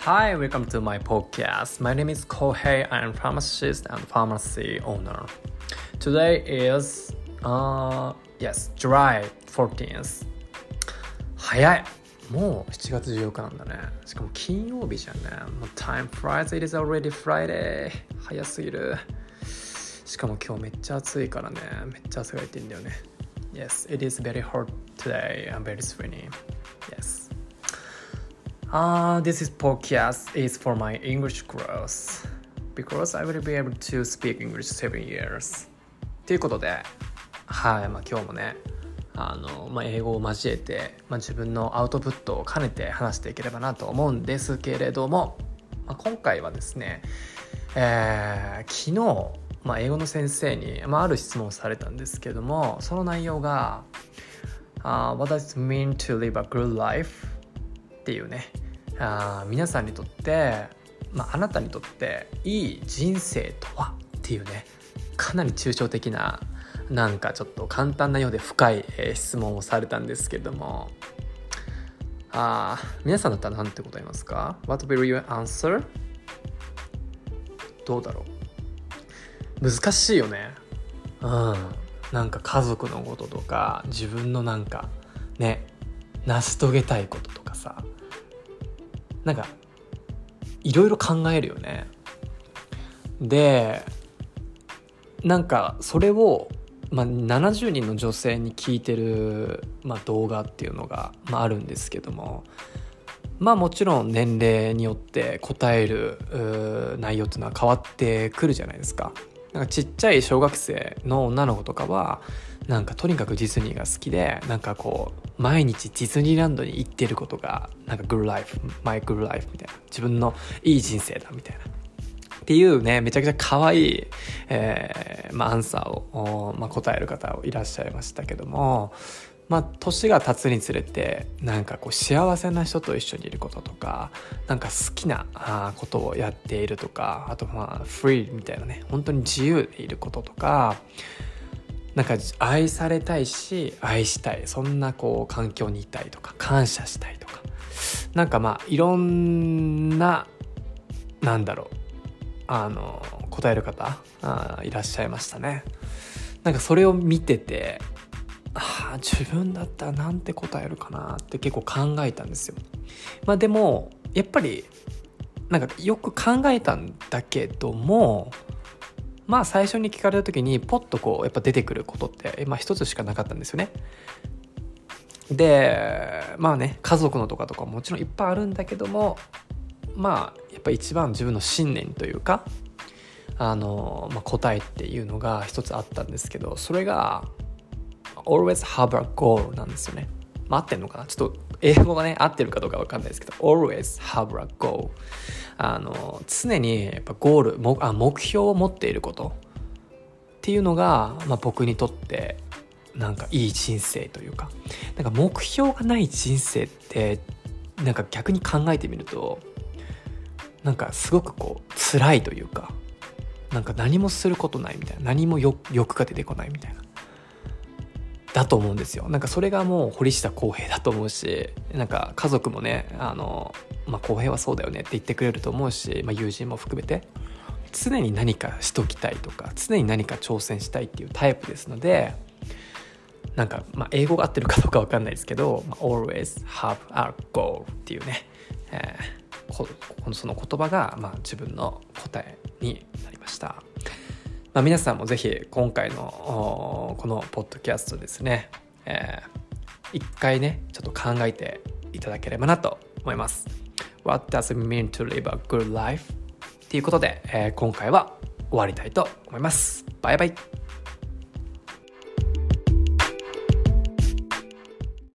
Hi, welcome to my podcast. My name is Kohei. I am pharmacist and pharmacy owner. Today is, uh, yes, July 14th. 早いもう7月14日なんだね。しかも金曜日じゃんね。もう time flies, it is already Friday. 早すぎる。しかも今日めっちゃ暑いからね。めっちゃ汗がいてんだよね。Yes, it is very hot today. I'm very sweaty. Yes. Uh, this is podcast is for my English growth because I will be able to speak English seven years. ということで、はい、まあ今日もね、あの、まあ、英語を交えて、まあ、自分のアウトプットを兼ねて話していければなと思うんですけれども、まあ、今回はですね、えー、昨日、まあ、英語の先生に、まあ、ある質問をされたんですけれどもその内容が「uh, What does it mean to live a good life?」っていうね。あ皆さんにとって、まあ、あなたにとっていい人生とは？っていうね。かなり抽象的ななんかちょっと簡単なようで深い、えー、質問をされたんですけども。あ皆さんだったら何て答えますか ?What will you answer? どうだろう？難しいよね。うん。なんか家族のこととか自分のなんかね成し遂げたいこととかさ。なんかいろいろ考えるよねでなんかそれを、まあ、70人の女性に聞いてる、まあ、動画っていうのが、まあ、あるんですけどもまあもちろん年齢によって答える内容っていうのは変わってくるじゃないですか。なんかちっちゃい小学生の女の子とかはなんかとにかくディズニーが好きでなんかこう毎日ディズニーランドに行ってることがなんかグルーライフマイグッドライフみたいな。自分のいい人生だみたいな。っていうねめちゃくちゃ可愛い、えーまあ、アンサーを、まあ、答える方いらっしゃいましたけどもまあ、年が経つにつれてなんかこう幸せな人と一緒にいることとかなんか好きなことをやっているとかあとまあフリーみたいなね本当に自由でいることとかなんか愛されたいし愛したいそんなこう環境にいたいとか感謝したいとかなんかまあいろんななんだろうあの答える方あいらっしゃいましたね。なんかそれを見ててあ自分だったらなんて答えるかなって結構考えたんですよ。まあでもやっぱりなんかよく考えたんだけどもまあ最初に聞かれた時にポッとこうやっぱ出てくることってまあ一つしかなかったんですよね。でまあね家族のとかとかもちろんいっぱいあるんだけどもまあやっぱ一番自分の信念というかあの、まあ、答えっていうのが一つあったんですけどそれが always have a goal なんですよね。まあ、合ってんのかな？ちょっと英語がね、合ってるかどうかわかんないですけど、always have a goal。あの、常にやっぱゴール、もあ目標を持っていることっていうのが、まあ、僕にとってなんかいい人生というか、なんか目標がない人生って、なんか逆に考えてみると、なんかすごくこう辛いというか、なんか何もすることないみたいな、何も欲が出てこないみたいな。だと思うんですよなんかそれがもう堀下康平だと思うしなんか家族もねあの、まあ、康平はそうだよねって言ってくれると思うし、まあ、友人も含めて常に何かしときたいとか常に何か挑戦したいっていうタイプですのでなんか、まあ、英語が合ってるかどうか分かんないですけど、まあ、always have a goal っていうね、えー、このその言葉が、まあ、自分の答えになりました。まあ、皆さんもぜひ今回のこのポッドキャストですね、えー、一回ねちょっと考えていただければなと思います。What does it mean to live a good life? ということで、えー、今回は終わりたいと思います。バイバイ